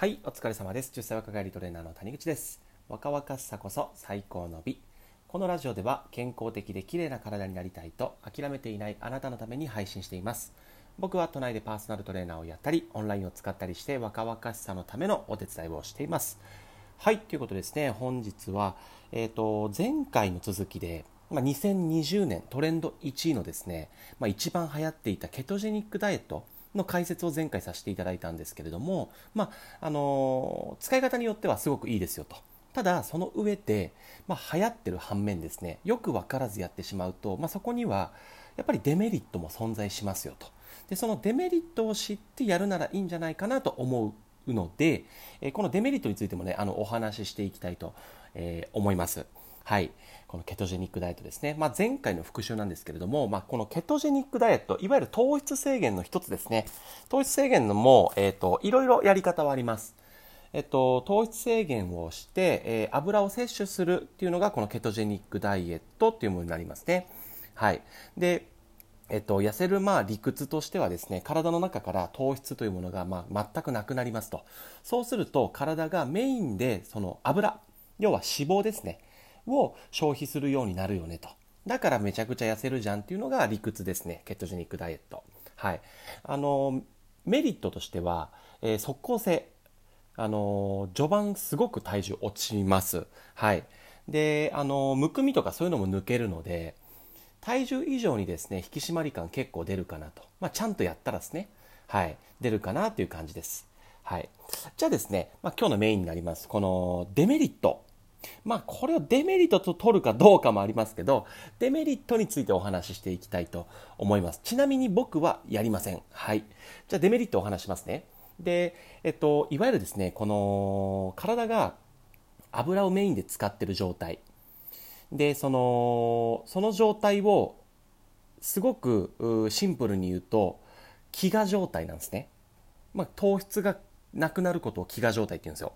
はい、お疲れ様です。10歳若返りトレーナーの谷口です。若々しさこそ最高の美。このラジオでは健康的で綺麗な体になりたいと諦めていないあなたのために配信しています。僕は都内でパーソナルトレーナーをやったり、オンラインを使ったりして若々しさのためのお手伝いをしています。はい、ということですね、本日は、えっ、と、前回の続きで、まあ、2020年トレンド1位のですね、まあ、一番流行っていたケトジェニックダイエットの解説を前回させていただいたんですけれども、まああの使い方によってはすごくいいですよと。ただ、その上で、まあ、流行ってる反面ですね、よく分からずやってしまうと、まあ、そこにはやっぱりデメリットも存在しますよと。で、そのデメリットを知ってやるならいいんじゃないかなと思うので、えこのデメリットについてもね、あのお話ししていきたいと、えー思います。はい、このケトジェニックダイエットですね、まあ、前回の復習なんですけれども、まあ、このケトジェニックダイエット、いわゆる糖質制限の一つですね、糖質制限のも、えー、といろいろやり方はあります。えっと、糖質制限をして、えー油を摂取するっていうのがこのケトジェニックダイエットっていうものになりますね。はい、でえっと、痩せるまあ理屈としてはですね体の中から糖質というものがまあ全くなくなりますと。そうすると体がメインでその油要は脂肪ですね。を消費するようになるよねと。だからめちゃくちゃ痩せるじゃんっていうのが理屈ですね。ケトジェニックダイエット。はい。あのメリットとしては、えー即効性。あの序盤すごく体重落ちます。はい。であのむくみとかそういうのも抜けるので体重以上にですね引き締まり感結構出るかなと、まあ、ちゃんとやったらですね。はい。出るかなという感じです。はい。じゃあですね、まあ、今日のメインになります。このデメリット。まあこれをデメリットと取るかどうかもありますけどデメリットについてお話ししていきたいと思います。ちなみに僕はやりません。はい。じゃあデメリットをお話しますね。でえっといわゆるですねこの体が油をメインで使ってる状態。でそのその状態をすごくシンプルに言うと飢餓状態なんですね、まあ、糖質がなくなることを飢餓状態って言うんですよ。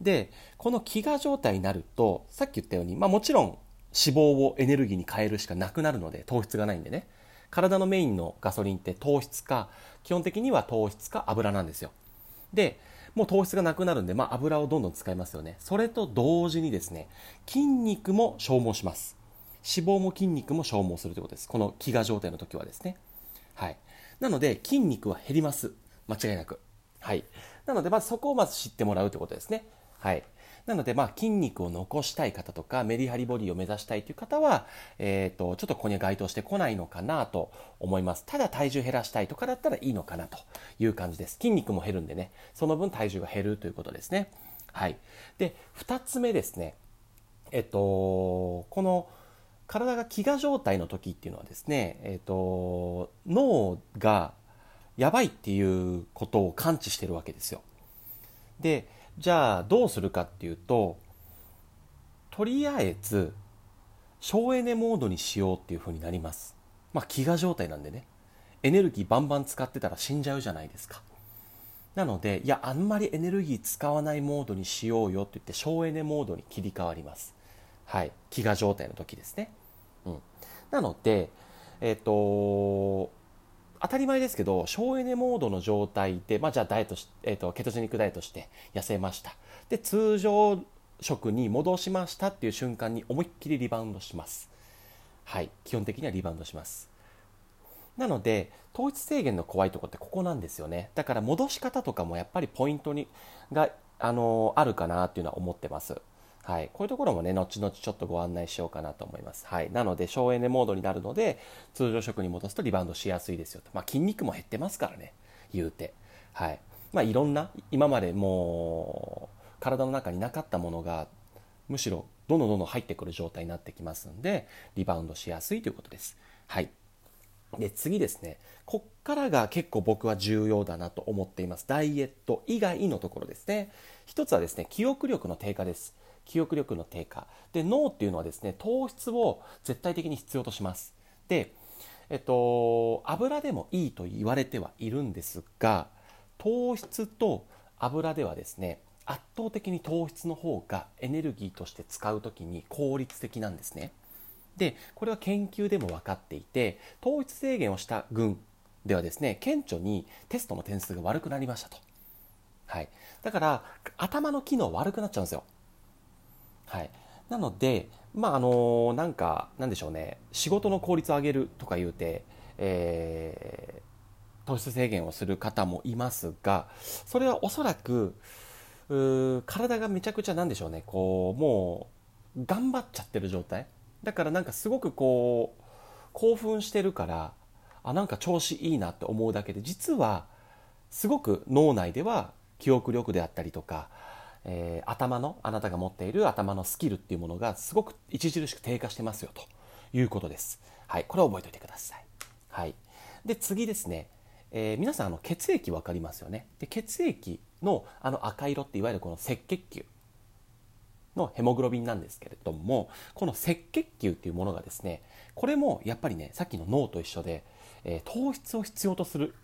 でこの飢餓状態になるとさっき言ったように、まあ、もちろん脂肪をエネルギーに変えるしかなくなるので糖質がないんでね。体のメインのガソリンって糖質か基本的には糖質か油なんですよ。でもう糖質がなくなるんで、まあ、油をどんどん使いますよね。それと同時にですね筋肉も消耗します。脂肪も筋肉も消耗するということです。この飢餓状態の時はですね。はい。なので筋肉は減ります。間違いなく。はい。なのでまずそこをまず知ってもらうということですね。はいなので、まあ、筋肉を残したい方とか、メリハリボディを目指したいという方は、えっ、と、ちょっとここに該当してこないのかなと思います。ただ体重減らしたいとかだったらいいのかなという感じです。筋肉も減るんでね、その分体重が減るということですね。はい。で、二つ目ですね。えっと、この、体が飢餓状態の時っていうのはですね、えっと、脳がやばいっていうことを感知してるわけですよ。で、じゃあどうするかっていうととりあえず省エネモードにしようっていう風になります。まあ飢餓状態なんでね。エネルギーバンバン使ってたら死んじゃうじゃないですか。なのでいやあんまりエネルギー使わないモードにしようよって言って省エネモードに切り替わります。はい。飢餓状態の時ですね。うん。なのでえっ、と当たり前ですけど省エネモードの状態で、まあ、じゃあダイエットし、えー、とケトジェニックダイエットして痩せました。で通常食に戻しましたっていう瞬間に思いっきりリバウンドします。はい。基本的にはリバウンドします。なので糖質制限の怖いとこってここなんですよね。だから戻し方とかもやっぱりポイントにが、あのあるかなっていうのは思ってます。はい、こういうところもね、後々ちょっとご案内しようかなと思います。はい、なので、省エネモードになるので、通常食に戻すとリバウンドしやすいですよと。まあ、筋肉も減ってますからね、言うて。はい。まあ、いろんな、今までもう、体の中になかったものが、むしろ、どんどんどんどん入ってくる状態になってきますんで、リバウンドしやすいということです。はい。で、次ですね。こっからが結構僕は重要だなと思っています。ダイエット以外のところですね。一つはですね、記憶力の低下です。記憶力の低下。で脳っていうのはですね糖質を絶対的に必要とします。でえっと油でもいいと言われてはいるんですが糖質と油ではですね圧倒的に糖質の方がエネルギーとして使う時に効率的なんですね。でこれは研究でも分かっていて糖質制限をした群ではですね顕著にテストの点数が悪くなりましたと。はい、だから頭の機能悪くなっちゃうんですよ。はい、なので、まああのなんかなんでしょうね。仕事の効率を上げるとか言うて、えー、糖質制限をする方もいますがそれはおそらく体がめちゃくちゃなんでしょうね。こうもう頑張っちゃってる状態。だからなんかすごくこう興奮してるからあなんか調子いいなって思うだけで実はすごく脳内では記憶力であったりとか、えー、頭のあなたが持っている頭のスキルっていうものがすごく著しく低下してますよということです。はい、これを覚えておいてください。はい、で次ですね、えー、皆さんあの血液分かりますよね。で血液のあの赤色っていわゆるこの赤血球のヘモグロビンなんですけれどもこの赤血球っていうものがですねこれもやっぱりねさっきの脳と一緒で、えー、糖質を必要とする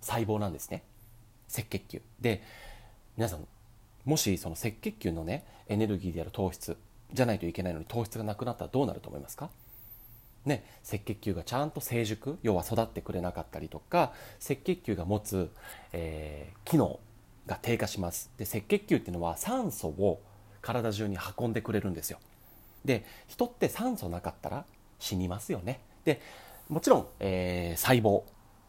細胞なんですね赤血球で皆さんもしその赤血球のねエネルギーである糖質じゃないといけないのに糖質がなくなったらどうなると思いますか？ね、赤血球がちゃんと成熟要は育ってくれなかったりとか赤血球が持つ、えー、機能が低下します。で赤血球っていうのは酸素を体中に運んでくれるんですよ。で人って酸素なかったら死にますよね。でもちろん、えー、細胞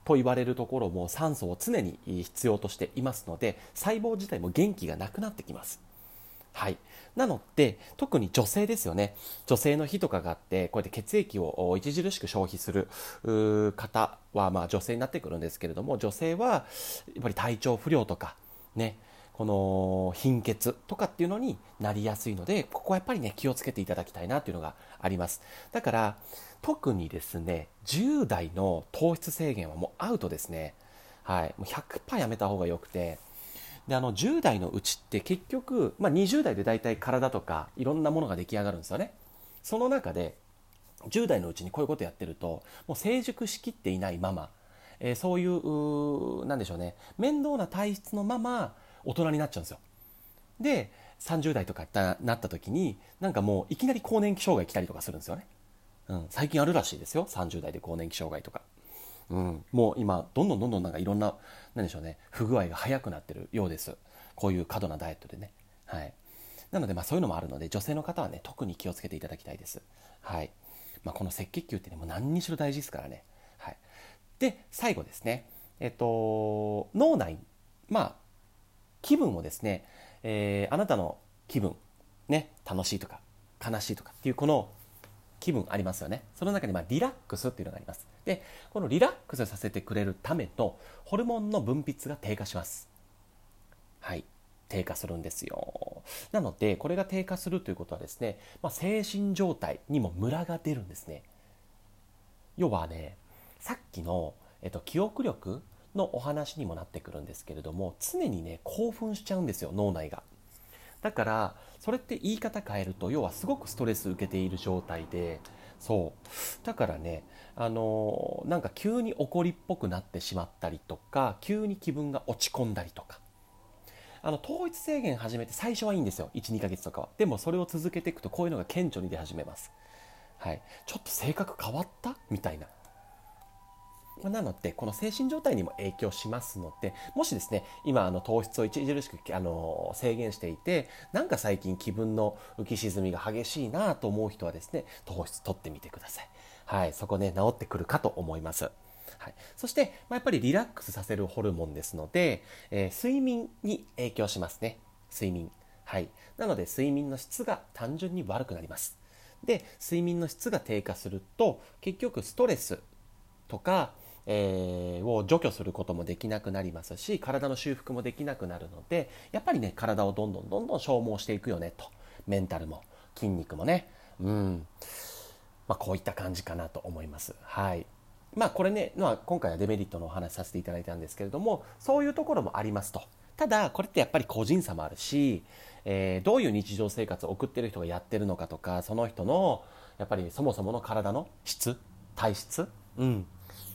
と言われるところも酸素を常に必要としていますので細胞自体も元気がなくなってきます。はい、なので特に女性ですよね女性の日とかがあってこうやって血液を著しく消費する方はまあ女性になってくるんですけれども女性はやっぱり体調不良とかねこの貧血とかっていうのになりやすいのでここはやっぱりね気をつけていただきたいなっていうのがあります。だから特にですね10代の糖質制限はもうアウトですね。はい。もう100%やめた方がよくて。であの10代のうちって結局、まあ、20代で大体体とかいろんなものが出来上がるんですよね。その中で10代のうちにこういうことやってるともう成熟しきっていないまま、えー、そういうなんでしょうね。面倒な体質のまま大人になっちゃうんですよ。で30代とかなった時になんかもういきなり更年期障害来たりとかするんですよね。うん、最近あるらしいですよ。30代で更年期障害とか、うん、もう今どんどんどんどんなんかいろんな何でしょうね不具合が早くなってるようです。こういう過度なダイエットでね。はい。なのでまあそういうのもあるので女性の方はね特に気をつけていただきたいです。はい。まあ、この赤血球ってねもう何にしろ大事ですからね。はい。で最後ですね。えっと脳内まあ気分をですね、えー、あなたの気分ね楽しいとか悲しいとかっていうこの気分ありますよね。その中にまリラックスっていうのがあります。でこのリラックスさせてくれるためとホルモンの分泌が低下します。はい。低下するんですよ。なのでこれが低下するということはですね、まあ、精神状態にもムラが出るんですね。要はねさっきの、えっと、記憶力のお話にもなってくるんですけれども常にね興奮しちゃうんですよ脳内が。だからそれって言い方変えると要はすごくストレス受けている状態でそう。だからねあのなんか急に怒りっぽくなってしまったりとか急に気分が落ち込んだりとか。あの統一制限始めて最初はいいんですよ12ヶ月とかは。でもそれを続けていくとこういうのが顕著に出始めます。はい。ちょっと性格変わった？みたいな。なのでこの精神状態にも影響しますのでもしですね今あの糖質を著しくあの制限していてなんか最近気分の浮き沈みが激しいなと思う人はですね糖質取ってみてください。はいそこね治ってくるかと思います。はい、そして、まあ、やっぱりリラックスさせるホルモンですので、えー、睡眠に影響しますね。睡眠。はい。なので睡眠の質が単純に悪くなります。で睡眠の質が低下すると結局ストレスとかえー、を除去することもできなくなりますし体の修復もできなくなるのでやっぱりね体をどんどんどんどん消耗していくよねと。メンタルも。筋肉もね。うん、まあ、こういった感じかなと思います。はい。まあこれね、まあ、今回はデメリットのお話させていただいたんですけれどもそういうところもありますと。ただこれってやっぱり個人差もあるし、えー、どういう日常生活を送ってる人がやってるのかとかその人のやっぱりそもそもの体の質体質、うん、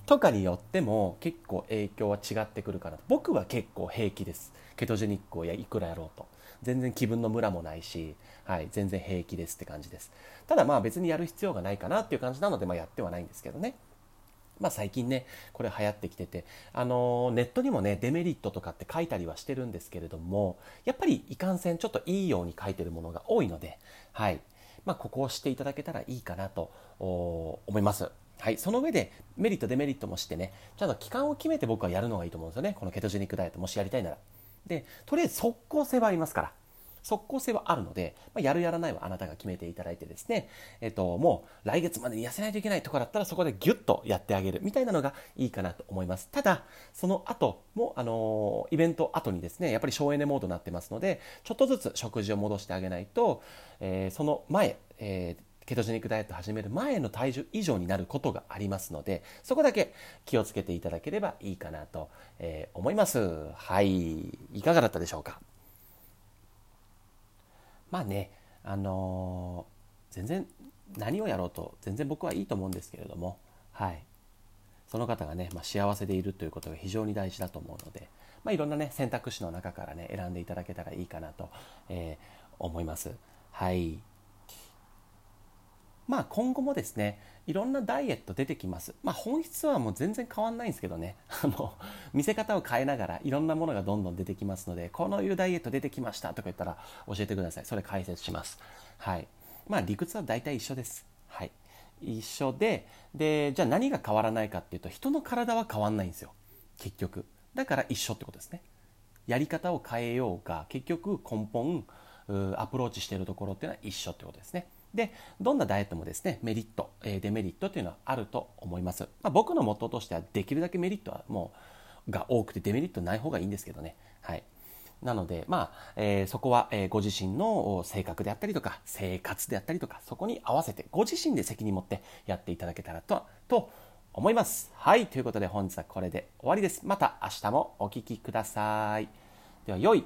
とかによっても結構影響は違ってくるかな僕は結構平気です。ケトジェニックをいくらやろうと。全然気分のムラもないし、はい、全然平気ですって感じです。ただまあ別にやる必要がないかなっていう感じなので、まあ、やってはないんですけどね。まあ、最近ねこれ流行ってきてて、あのネットにもねデメリットとかって書いたりはしてるんですけれどもやっぱりいかんせんちょっといいように書いてるものが多いので、はい。まあ、ここを知っていただけたらいいかなと思います。はい、その上でメリットデメリットもしてねちゃんと期間を決めて僕はやるのがいいと思うんですよね。このケトジェニックダイエットもしやりたいなら。でとりあえず即効性はありますから。即効性はあるので、まあ、やるやらないはあなたが決めていただいてですね、えっと、もう来月までに痩せないといけないところだったらそこでギュッとやってあげる。みたいなのがいいかなと思います。ただ、その後も、あのイベント後にですね、やっぱり省エネモードになってますので、ちょっとずつ食事を戻してあげないと、えー、その前、えーケトジェニックダイエット始める前の体重以上になることがありますので、そこだけ気をつけていただければいいかなと、え、思います。はい。いかがだったでしょうか？まあね、あのー、全然何をやろうと全然僕はいいと思うんですけれども、はい、その方がね、まあ、幸せでいるということが非常に大事だと思うので、まあ、いろんなね選択肢の中からね選んでいただけたらいいかなと、えー、思います。はいまあ今後もですね、いろんなダイエット出てきます。まあ本質はもう全然変わんないんですけどね、あの、見せ方を変えながらいろんなものがどんどん出てきますので、このいうダイエット出てきましたとか言ったら教えてください。それ解説します。はい。まあ理屈は大体一緒です。はい。一緒で、で、じゃあ何が変わらないかっていうと、人の体は変わんないんですよ。結局。だから一緒ってことですね。やり方を変えようが、結局根本、アプローチしてるところっていうのは一緒ってことですね。で、どんなダイエットもですね、メリット、えデメリットというのはあると思います。まあ、僕のモットーとしては、できるだけメリットはもう、が多くてデメリットない方がいいんですけどね。はい。なので、まあ、えー、そこは、えー、ご自身の性格であったりとか、生活であったりとか、そこに合わせて、ご自身で責任持ってやっていただけたらと、と思います。はい。ということで本日はこれで終わりです。また明日もお聴きください。では、良い